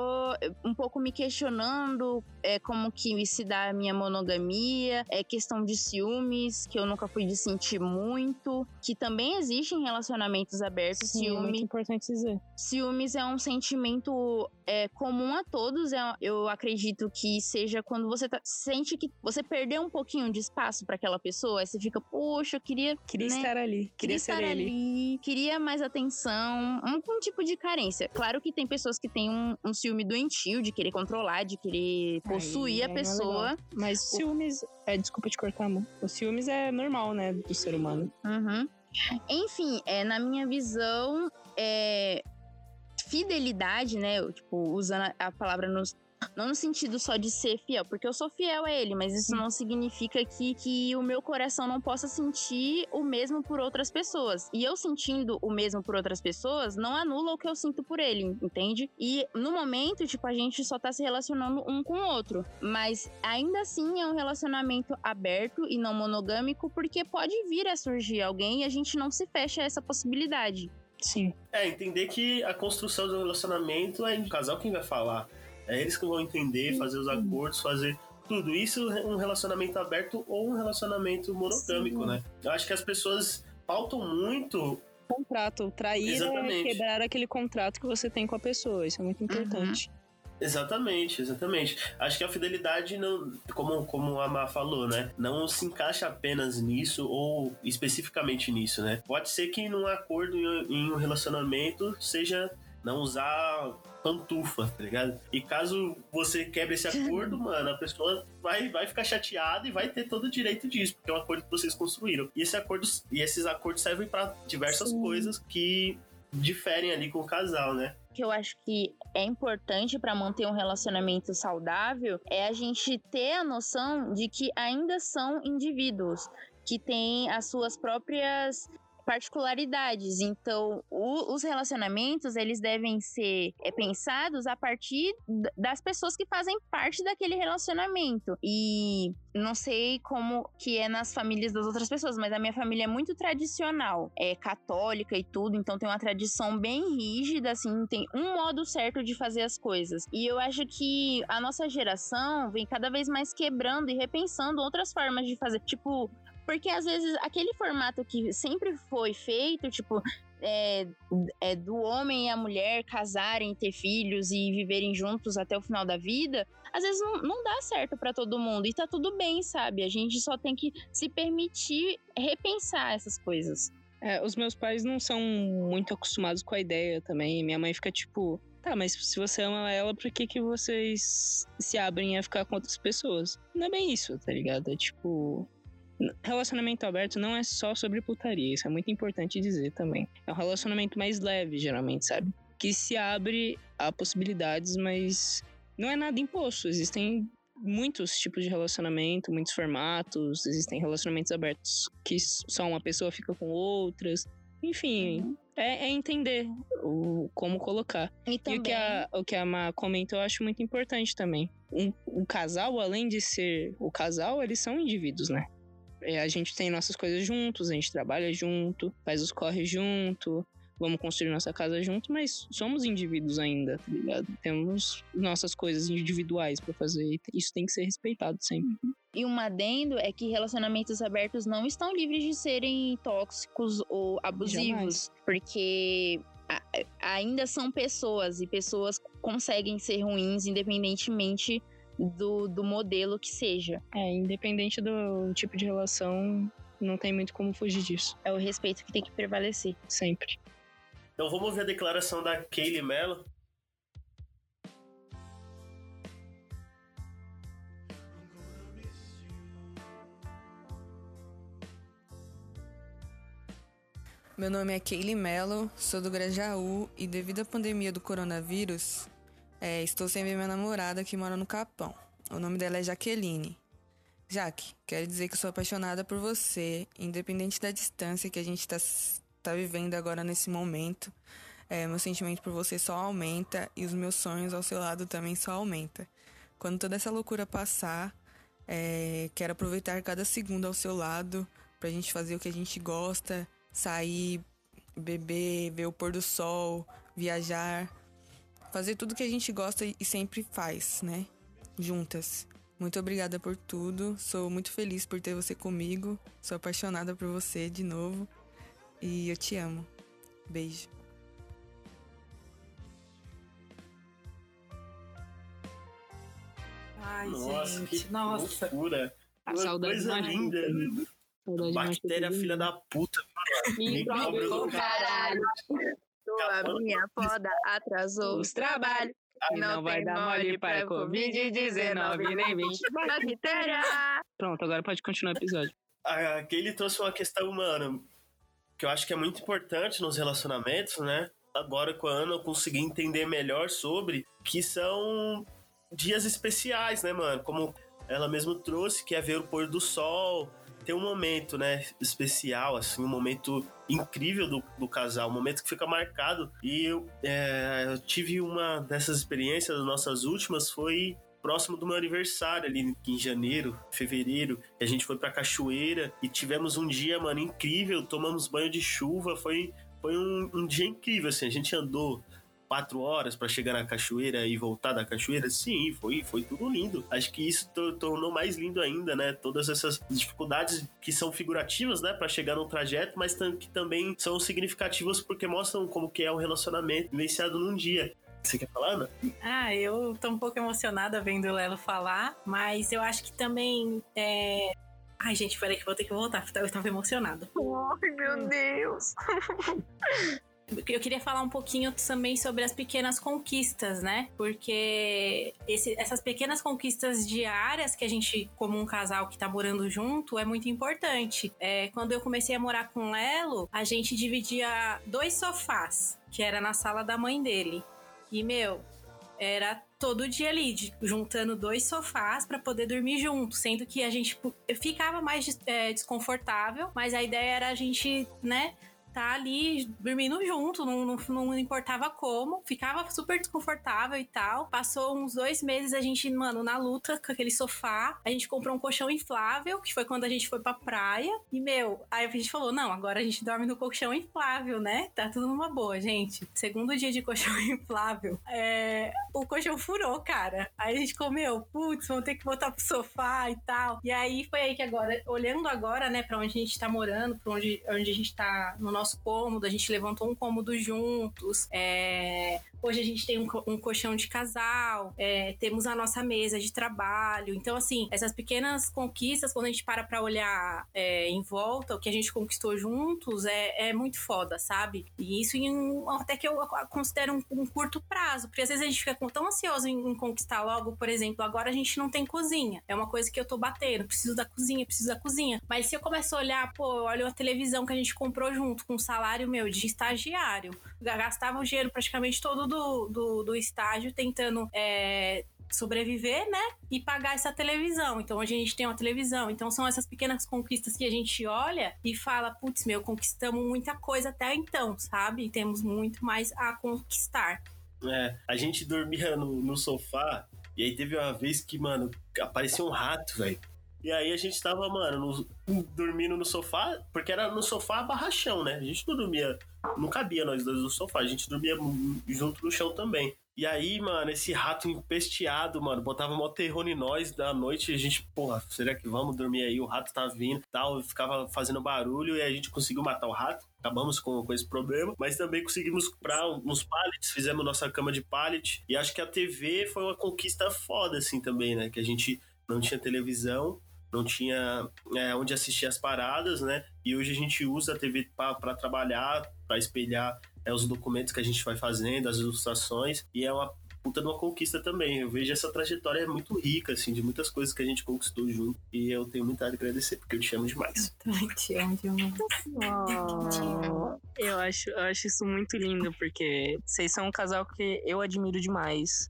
um pouco me questionando é, como que se dá a minha monogamia, é questão de ciúmes, que eu nunca fui de sentir muito, que também existe em relacionamentos abertos. Sim, ciúme, é muito importante dizer. Ciúmes é um sentimento é, comum a todos. É, eu acredito que seja quando você tá, sente que você perdeu um pouquinho de espaço para aquela pessoa, aí você fica, poxa, eu queria. Queria né? estar ali, queria, queria estar ali, queria mais atenção, um, um, tipo de carência. Claro que tem pessoas que têm um, um ciúme doentio de querer controlar, de querer possuir Aí, a pessoa. É Mas o ciúmes. É, desculpa te cortar, amor. O ciúmes é normal, né, do ser humano. Uhum. Enfim, é, na minha visão, é, fidelidade, né? Tipo, usando a palavra nos não no sentido só de ser fiel, porque eu sou fiel a ele, mas isso não significa que, que o meu coração não possa sentir o mesmo por outras pessoas. E eu sentindo o mesmo por outras pessoas não anula o que eu sinto por ele, entende? E no momento, tipo, a gente só tá se relacionando um com o outro. Mas ainda assim é um relacionamento aberto e não monogâmico, porque pode vir a surgir alguém e a gente não se fecha a essa possibilidade. Sim. É, entender que a construção do relacionamento é o casal quem vai falar. É eles que vão entender, fazer os acordos, fazer tudo isso um relacionamento aberto ou um relacionamento monogâmico, Sim. né? Eu acho que as pessoas pautam muito contrato, trair Exatamente. é quebrar aquele contrato que você tem com a pessoa, isso é muito importante. Uhum. Exatamente, exatamente. Acho que a fidelidade não, como, como a Má falou, né? Não se encaixa apenas nisso ou especificamente nisso, né? Pode ser que num acordo em um relacionamento seja não usar pantufa, tá ligado? E caso você quebre esse acordo, mano, a pessoa vai, vai ficar chateada e vai ter todo o direito disso, porque é um acordo que vocês construíram. E, esse acordo, e esses acordos servem para diversas Sim. coisas que diferem ali com o casal, né? que eu acho que é importante para manter um relacionamento saudável é a gente ter a noção de que ainda são indivíduos que têm as suas próprias particularidades. Então, o, os relacionamentos, eles devem ser é, pensados a partir das pessoas que fazem parte daquele relacionamento. E não sei como que é nas famílias das outras pessoas, mas a minha família é muito tradicional, é católica e tudo, então tem uma tradição bem rígida, assim, tem um modo certo de fazer as coisas. E eu acho que a nossa geração vem cada vez mais quebrando e repensando outras formas de fazer. Tipo, porque às vezes aquele formato que sempre foi feito, tipo, é, é, do homem e a mulher casarem, ter filhos e viverem juntos até o final da vida, às vezes não, não dá certo para todo mundo. E tá tudo bem, sabe? A gente só tem que se permitir repensar essas coisas. É, os meus pais não são muito acostumados com a ideia também. Minha mãe fica tipo, tá, mas se você ama ela, por que, que vocês se abrem a ficar com outras pessoas? Não é bem isso, tá ligado? É tipo, Relacionamento aberto não é só sobre putaria, isso é muito importante dizer também. É um relacionamento mais leve, geralmente, sabe? Que se abre a possibilidades, mas não é nada imposto. Existem muitos tipos de relacionamento, muitos formatos, existem relacionamentos abertos que só uma pessoa fica com outras. Enfim, uhum. é, é, entender o, como colocar. E, e, o que a, o que a Ma comentou eu acho muito importante também. Um, um casal, além de ser o casal, eles são indivíduos, né? É, a gente tem nossas coisas juntos, a gente trabalha junto, faz os corres junto, vamos construir nossa casa junto, mas somos indivíduos ainda, tá ligado? Temos nossas coisas individuais para fazer, isso tem que ser respeitado sempre. E um adendo é que relacionamentos abertos não estão livres de serem tóxicos ou abusivos, Jamais. porque ainda são pessoas e pessoas conseguem ser ruins independentemente do, do modelo que seja. É, independente do tipo de relação, não tem muito como fugir disso. É o respeito que tem que prevalecer. Sempre. Então vamos ver a declaração da Kaylee Mello. Meu nome é Kaylee Mello, sou do Grajaú e devido à pandemia do coronavírus, é, estou sem ver minha namorada que mora no Capão. O nome dela é Jaqueline. Jaque, quero dizer que sou apaixonada por você, independente da distância que a gente está tá vivendo agora nesse momento. É, meu sentimento por você só aumenta e os meus sonhos ao seu lado também só aumenta. Quando toda essa loucura passar, é, quero aproveitar cada segundo ao seu lado pra gente fazer o que a gente gosta, sair, beber, ver o pôr do sol, viajar, fazer tudo que a gente gosta e sempre faz, né? Juntas. Muito obrigada por tudo. Sou muito feliz por ter você comigo. Sou apaixonada por você de novo. E eu te amo. Beijo. Ai, Nossa, gente. que Nossa. loucura. A Uma saudade coisa linda. né? Saudade Bactéria filha da puta. Micróbio do caralho. Tua minha foda atrasou os trabalhos. Aí não vai dar mole para Covid-19 nem 20 bactéria. Pronto, agora pode continuar o episódio. A Kaylee trouxe uma questão, mano, que eu acho que é muito importante nos relacionamentos, né? Agora com a Ana eu consegui entender melhor sobre que são dias especiais, né, mano? Como ela mesmo trouxe, que é ver o pôr do sol, ter um momento, né, especial, assim, um momento incrível do, do casal, um momento que fica marcado. E eu, é, eu tive uma dessas experiências, as nossas últimas, foi próximo do meu aniversário, ali em janeiro, fevereiro. A gente foi pra cachoeira e tivemos um dia, mano, incrível. Tomamos banho de chuva, foi, foi um, um dia incrível, assim. A gente andou quatro horas para chegar na cachoeira e voltar da cachoeira? Sim, foi, foi tudo lindo. Acho que isso to- tornou mais lindo ainda, né? Todas essas dificuldades que são figurativas, né, para chegar no trajeto, mas que também são significativas porque mostram como que é um relacionamento vivenciado num dia. Você quer falar, Ana? Ah, eu tô um pouco emocionada vendo o Lelo falar, mas eu acho que também é. Ai, gente, peraí que eu vou ter que voltar, eu tava emocionada. Ai, meu Deus. Eu queria falar um pouquinho também sobre as pequenas conquistas, né? Porque esse- essas pequenas conquistas diárias que a gente, como um casal que tá morando junto, é muito importante. É, quando eu comecei a morar com Lelo, a gente dividia dois sofás, que era na sala da mãe dele. E, meu, era todo dia ali, juntando dois sofás pra poder dormir junto, sendo que a gente pu- ficava mais é, desconfortável, mas a ideia era a gente, né, tá ali dormindo junto, não, não, não importava como, ficava super desconfortável e tal. Passou uns dois meses a gente, mano, na luta com aquele sofá, a gente comprou um colchão inflável, que foi quando a gente foi pra praia, e meu, aí a gente falou: não, agora a gente dorme no colchão inflável, né? Tá tudo numa boa, gente. Segundo dia de colchão inflável, é, o colchão furou, cara. Aí a gente comeu, putz, vamos ter que voltar pro sofá e tal. E aí foi aí que agora, olhando agora, né, pra onde a gente tá morando, pra onde, onde a gente tá no nosso cômodo, a gente levantou um cômodo juntos. é, Hoje a gente tem um, um colchão de casal, é, temos a nossa mesa de trabalho. Então, assim, essas pequenas conquistas, quando a gente para pra olhar é, em volta, o que a gente conquistou juntos é, é muito foda, sabe? E isso um- até que eu considero um, um curto prazo, porque às vezes a gente fica tão ansioso em, em conquistar logo, por exemplo, agora a gente não tem cozinha. É uma coisa que eu tô batendo, preciso da cozinha, preciso da cozinha. Mas se eu começar a olhar, pô, eu olho a televisão que a gente comprou junto, com um salário meu de estagiário, gastava o dinheiro praticamente todo do, do, do estágio tentando é, sobreviver, né? E pagar essa televisão. Então a gente tem uma televisão. Então são essas pequenas conquistas que a gente olha e fala, putz, meu, conquistamos muita coisa até então, sabe? Temos muito mais a conquistar. É, a gente dormia no, no sofá e aí teve uma vez que, mano, apareceu um rato, velho. E aí a gente tava, mano, no- dormindo no sofá, porque era no sofá barra chão, né? A gente não dormia, não cabia nós dois no sofá, a gente dormia junto no chão também. E aí, mano, esse rato empesteado, mano, botava mó terror em nós da noite. A gente, porra, será que vamos dormir aí? O rato tá vindo tal. Ficava fazendo barulho e a gente conseguiu matar o rato. Acabamos com, com esse problema, mas também conseguimos comprar uns pallets, fizemos nossa cama de pallet. E acho que a TV foi uma conquista foda, assim, também, né? Que a gente não tinha televisão, não tinha é, onde assistir as paradas, né? E hoje a gente usa a TV para trabalhar, para espelhar é, os documentos que a gente vai fazendo, as ilustrações, e é uma puta de uma conquista também. Eu vejo essa trajetória muito rica, assim, de muitas coisas que a gente conquistou junto. E eu tenho muito a agradecer, porque eu te amo demais. Eu te amo demais. Oh, eu, acho, eu acho isso muito lindo, porque vocês são um casal que eu admiro demais.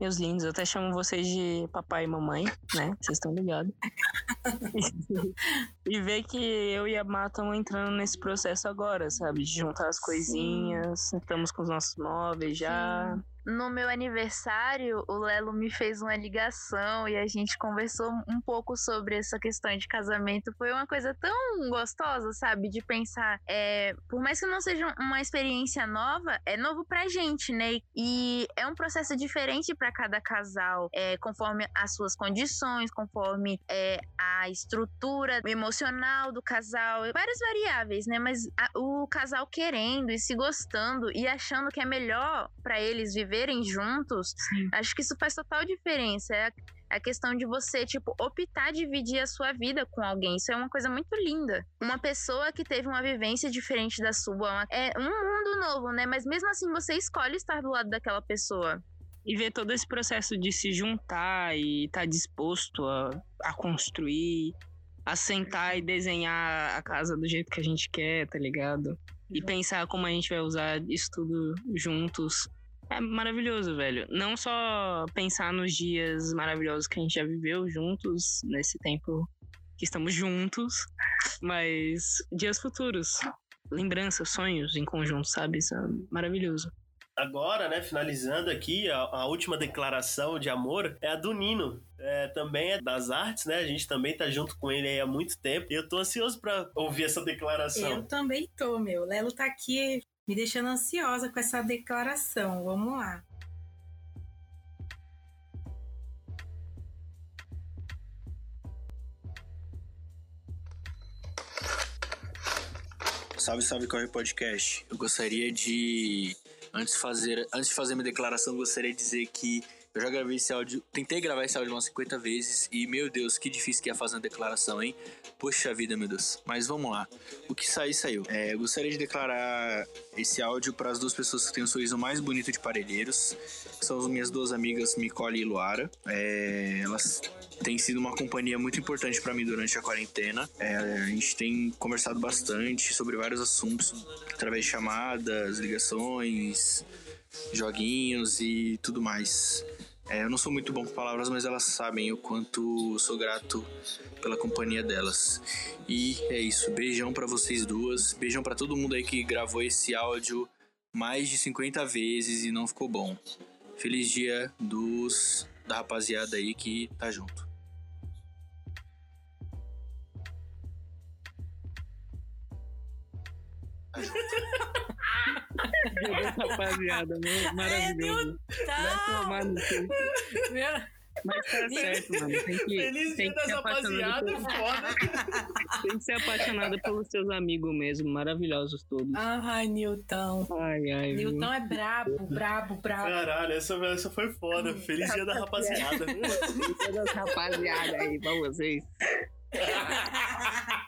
Meus lindos, eu até chamo vocês de papai e mamãe, né? Vocês estão ligados. e ver que eu e a Má estamos entrando nesse processo agora, sabe? De juntar as coisinhas, estamos com os nossos móveis já. Sim. No meu aniversário, o Lelo me fez uma ligação e a gente conversou um pouco sobre essa questão de casamento. Foi uma coisa tão gostosa, sabe? De pensar, é, por mais que não seja uma experiência nova, é novo pra gente, né? E é um processo diferente para cada casal, é, conforme as suas condições, conforme é, a estrutura emocional do casal, várias variáveis, né? Mas a, o casal querendo e se gostando e achando que é melhor para eles viver viverem juntos, Sim. acho que isso faz total diferença. É a questão de você, tipo, optar dividir a sua vida com alguém. Isso é uma coisa muito linda. Uma pessoa que teve uma vivência diferente da sua, é um mundo novo, né? Mas mesmo assim você escolhe estar do lado daquela pessoa. E ver todo esse processo de se juntar e estar tá disposto a, a construir, a sentar e desenhar a casa do jeito que a gente quer, tá ligado? E pensar como a gente vai usar isso tudo juntos. É maravilhoso, velho. Não só pensar nos dias maravilhosos que a gente já viveu juntos nesse tempo que estamos juntos, mas dias futuros, lembranças, sonhos em conjunto, sabe? Isso é maravilhoso. Agora, né, finalizando aqui, a, a, última declaração de amor é a do Nino. É, também é das artes, né? A gente também tá junto com ele aí há muito tempo. E eu tô ansioso para ouvir essa declaração. Eu também tô, meu. Lelo tá aqui me deixando ansiosa com essa declaração. Vamos lá. Salve, salve Corre Podcast. Eu gostaria de antes de fazer, antes de fazer minha declaração, gostaria de dizer que eu já gravei esse áudio, tentei gravar esse áudio umas 50 vezes e, meu Deus, que difícil que é fazer uma declaração, hein? Poxa vida, meu Deus. Mas vamos lá. O que sair, saiu. É, eu gostaria de declarar esse áudio para as duas pessoas que têm o sorriso mais bonito de Parelheiros, que são as minhas duas amigas, Nicole e Luara. É, elas têm sido uma companhia muito importante para mim durante a quarentena. É, a gente tem conversado bastante sobre vários assuntos através de chamadas, ligações, joguinhos e tudo mais. É, eu não sou muito bom com palavras, mas elas sabem o quanto sou grato pela companhia delas. E é isso. Beijão para vocês duas. Beijão para todo mundo aí que gravou esse áudio mais de 50 vezes e não ficou bom. Feliz dia dos da rapaziada aí que tá junto. Tá junto. Rapaziada, maravilhoso. É, Vai tomar no cu. Mas tá certo, mano. Tem que, Feliz tem dia das rapaziadas, por... foda. Tem que ser apaixonada pelos seus amigos mesmo, maravilhosos todos. Ai, Nilton. Ai, ai. Nilton é brabo, brabo, brabo. Caralho, essa, essa foi foda. Feliz dia da rapaziada. Feliz dia das rapaziadas aí pra vocês.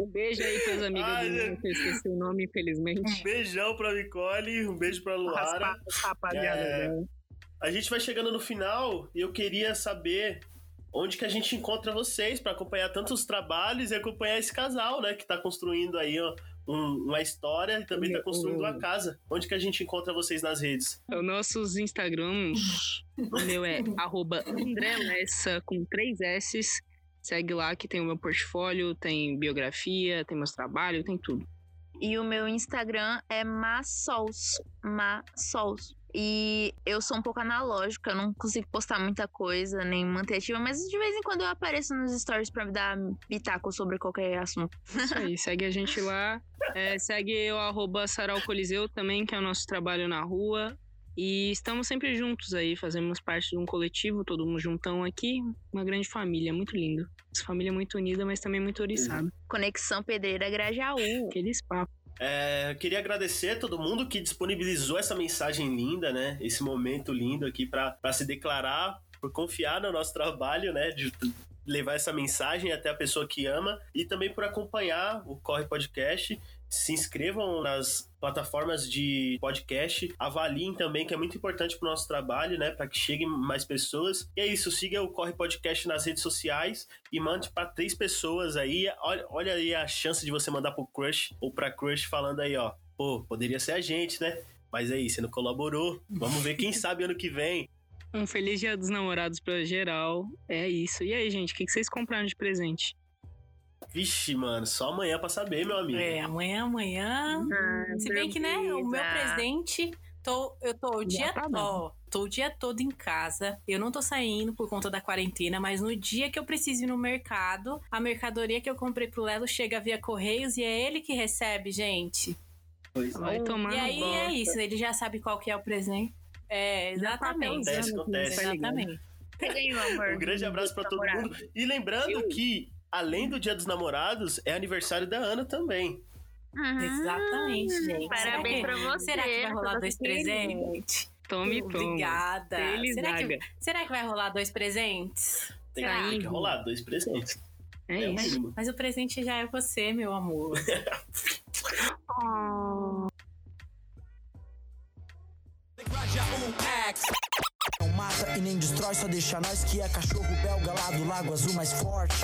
Um beijo aí pras amigas Ai, do mundo, que eu esqueci o nome, infelizmente. Um beijão pra Nicole, um beijo pra Luara. Rapaziada, é, a gente vai chegando no final e eu queria saber onde que a gente encontra vocês para acompanhar tantos trabalhos e acompanhar esse casal, né, que tá construindo aí ó, um, uma história e também tá construindo uma casa. Onde que a gente encontra vocês nas redes? Os nossos Instagrams, o meu é arroba André Lessa com três S's Segue lá que tem o meu portfólio, tem biografia, tem meus trabalhos, tem tudo. E o meu Instagram é Massols. Massols. E eu sou um pouco analógica, eu não consigo postar muita coisa, nem manter ativa, mas de vez em quando eu apareço nos stories pra me dar pitaco sobre qualquer assunto. Isso aí, segue a gente lá. É, segue o arroba Coliseu também, que é o nosso trabalho na rua. E estamos sempre juntos aí, fazemos parte de um coletivo, todo mundo juntão aqui, uma grande família, muito lindo. Essa família muito unida, mas também muito oriçada. Conexão Pedreira Grajaú. Aqueles papos. É, eu queria agradecer a todo mundo que disponibilizou essa mensagem linda, né? Esse momento lindo aqui para se declarar, por confiar no nosso trabalho, né? De levar essa mensagem até a pessoa que ama e também por acompanhar o Corre Podcast. Se inscrevam nas plataformas de podcast, avaliem também, que é muito importante para o nosso trabalho, né? Para que cheguem mais pessoas. E é isso, siga o Corre Podcast nas redes sociais e mande para três pessoas aí. Olha, olha aí a chance de você mandar pro crush ou pra crush falando aí, ó. Pô, poderia ser a gente, né? Mas aí, você não colaborou. Vamos ver quem sabe ano que vem. Um feliz dia dos namorados pra geral. É isso. E aí, gente, o que vocês compraram de presente? Vixe, mano, só amanhã pra saber, meu amigo. É, amanhã, amanhã. Se bem que, né, o meu presente. Tô, eu tô o dia tá ó, tô o dia todo em casa. Eu não tô saindo por conta da quarentena, mas no dia que eu preciso ir no mercado, a mercadoria que eu comprei pro Lelo chega via Correios e é ele que recebe, gente. Pois Vai tomar E aí bosta. é isso, ele já sabe qual que é o presente. É, exatamente. Acontece, acontece. Exatamente. Um grande abraço pra todo mundo. E lembrando que, além do Dia dos Namorados, é aniversário da Ana também. Exatamente, gente. Parabéns será que, pra você, Será que vai rolar dois presentes? Tome, tome. Obrigada. Feliz Será que, será que vai rolar dois presentes? Tem, Será? tem que rolar dois presentes. É o isso. mínimo. Mas o presente já é você, meu amor. Não mata e nem destrói, só deixa nós que é cachorro belga lá do Lago Azul mais forte.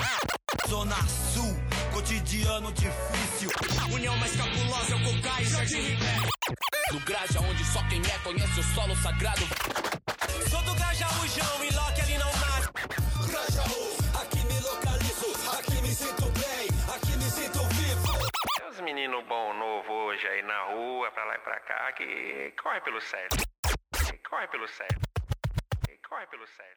Zona Sul, cotidiano difícil. União mais cabulosa é o Cocai Jardim Ribeiro. Do Graja, onde só quem é conhece o solo sagrado. Sou do Grajaújão e Loki ali não nasce. Grajaú, aqui me localizo, aqui me sinto bem, aqui me sinto vivo. Tem uns meninos bom novo hoje aí na rua, pra lá e pra cá, que corre pelo sério. Corre pelo sério. Corre pelo sério.